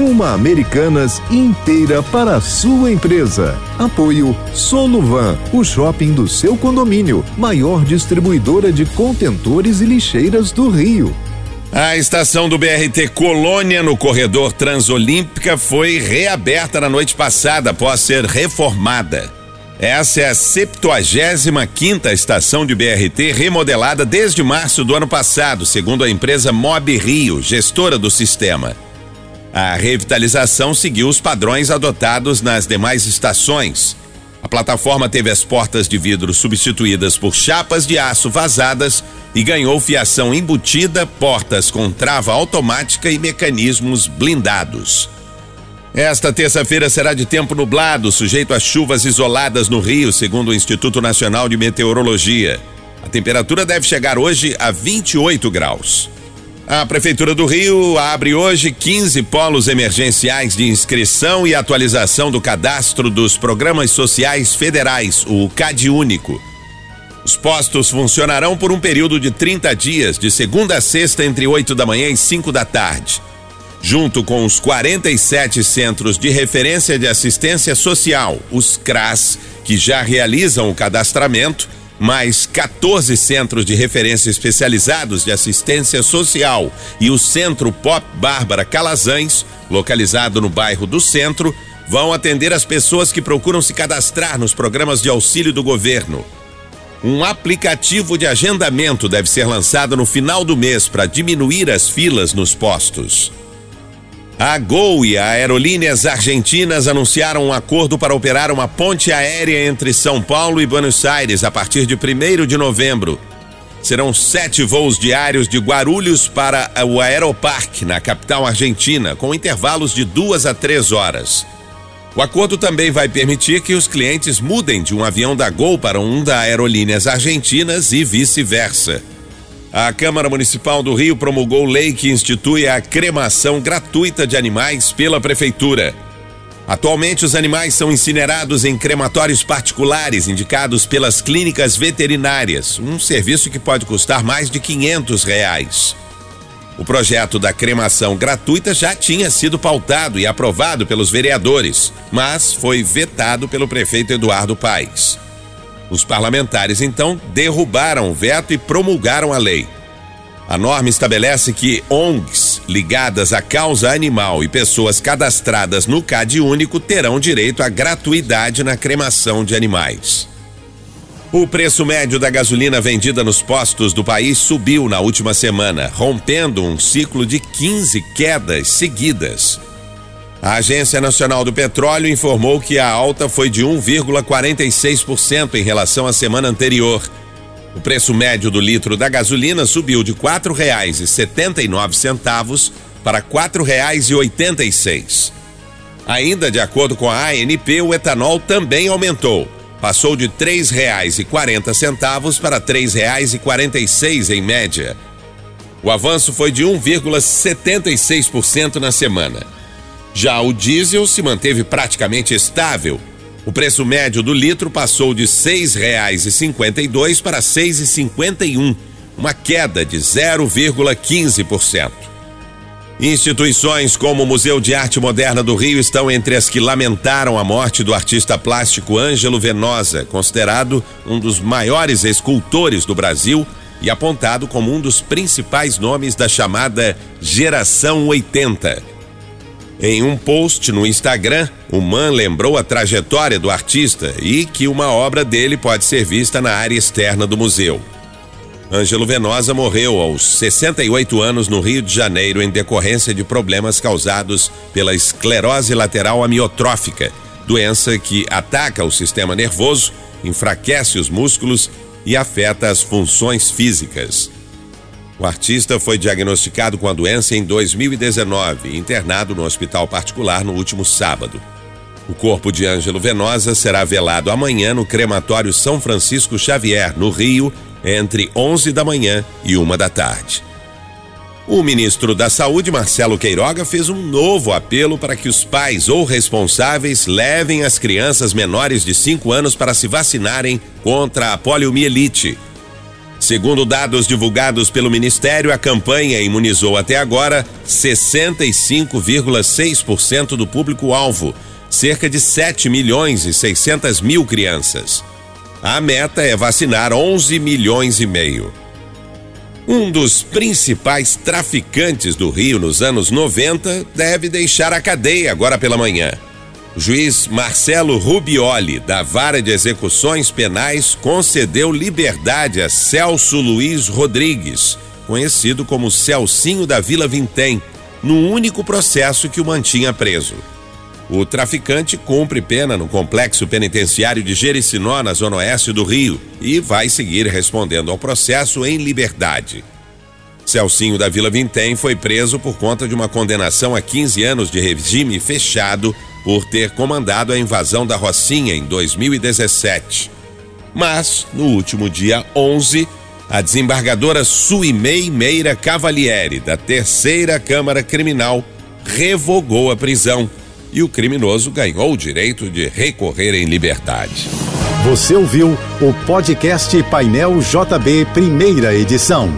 Uma Americanas inteira para a sua empresa. Apoio Soluvan, o shopping do seu condomínio, maior distribuidora de contentores e lixeiras do Rio. A estação do BRT Colônia no corredor Transolímpica foi reaberta na noite passada após ser reformada. Essa é a 75 quinta estação de BRT remodelada desde março do ano passado, segundo a empresa Mob Rio, gestora do sistema. A revitalização seguiu os padrões adotados nas demais estações. A plataforma teve as portas de vidro substituídas por chapas de aço vazadas e ganhou fiação embutida, portas com trava automática e mecanismos blindados. Esta terça-feira será de tempo nublado, sujeito a chuvas isoladas no Rio, segundo o Instituto Nacional de Meteorologia. A temperatura deve chegar hoje a 28 graus. A Prefeitura do Rio abre hoje 15 polos emergenciais de inscrição e atualização do cadastro dos programas sociais federais, o CAD Único. Os postos funcionarão por um período de 30 dias, de segunda a sexta, entre 8 da manhã e 5 da tarde. Junto com os 47 centros de referência de assistência social, os CRAS, que já realizam o cadastramento, mais 14 centros de referência especializados de assistência social e o Centro Pop Bárbara Calazans, localizado no bairro do Centro, vão atender as pessoas que procuram se cadastrar nos programas de auxílio do governo. Um aplicativo de agendamento deve ser lançado no final do mês para diminuir as filas nos postos. A Gol e a Aerolíneas Argentinas anunciaram um acordo para operar uma ponte aérea entre São Paulo e Buenos Aires a partir de 1 de novembro. Serão sete voos diários de Guarulhos para o Aeroparque, na capital argentina, com intervalos de duas a três horas. O acordo também vai permitir que os clientes mudem de um avião da Gol para um da Aerolíneas Argentinas e vice-versa. A Câmara Municipal do Rio promulgou lei que institui a cremação gratuita de animais pela Prefeitura. Atualmente, os animais são incinerados em crematórios particulares indicados pelas clínicas veterinárias, um serviço que pode custar mais de 500 reais. O projeto da cremação gratuita já tinha sido pautado e aprovado pelos vereadores, mas foi vetado pelo prefeito Eduardo Paes. Os parlamentares então derrubaram o veto e promulgaram a lei. A norma estabelece que ONGs ligadas à causa animal e pessoas cadastradas no CAD único terão direito à gratuidade na cremação de animais. O preço médio da gasolina vendida nos postos do país subiu na última semana, rompendo um ciclo de 15 quedas seguidas. A Agência Nacional do Petróleo informou que a alta foi de 1,46% em relação à semana anterior. O preço médio do litro da gasolina subiu de R$ 4,79 para R$ 4,86. Ainda de acordo com a ANP, o etanol também aumentou. Passou de R$ 3,40 para R$ 3,46 em média. O avanço foi de 1,76% na semana. Já o diesel se manteve praticamente estável. O preço médio do litro passou de R$ 6,52 para R$ 6,51, uma queda de 0,15%. Instituições como o Museu de Arte Moderna do Rio estão entre as que lamentaram a morte do artista plástico Ângelo Venosa, considerado um dos maiores escultores do Brasil e apontado como um dos principais nomes da chamada Geração 80. Em um post no Instagram, o Man lembrou a trajetória do artista e que uma obra dele pode ser vista na área externa do museu. Ângelo Venosa morreu aos 68 anos no Rio de Janeiro em decorrência de problemas causados pela esclerose lateral amiotrófica, doença que ataca o sistema nervoso, enfraquece os músculos e afeta as funções físicas. O artista foi diagnosticado com a doença em 2019 e internado no hospital particular no último sábado. O corpo de Ângelo Venosa será velado amanhã no crematório São Francisco Xavier, no Rio, entre 11 da manhã e 1 da tarde. O ministro da Saúde, Marcelo Queiroga, fez um novo apelo para que os pais ou responsáveis levem as crianças menores de 5 anos para se vacinarem contra a poliomielite. Segundo dados divulgados pelo Ministério, a campanha imunizou até agora 65,6% do público-alvo, cerca de 7 milhões e 600 mil crianças. A meta é vacinar 11 milhões e meio. Um dos principais traficantes do Rio nos anos 90 deve deixar a cadeia agora pela manhã. Juiz Marcelo Rubioli, da Vara de Execuções Penais, concedeu liberdade a Celso Luiz Rodrigues, conhecido como Celcinho da Vila Vintém, no único processo que o mantinha preso. O traficante cumpre pena no complexo penitenciário de Jericinó, na zona oeste do Rio, e vai seguir respondendo ao processo em liberdade. Celcinho da Vila Vintém foi preso por conta de uma condenação a 15 anos de regime fechado por ter comandado a invasão da Rocinha em 2017. Mas, no último dia 11, a desembargadora Suimei Meira Cavalieri, da Terceira Câmara Criminal, revogou a prisão e o criminoso ganhou o direito de recorrer em liberdade. Você ouviu o podcast Painel JB, primeira edição.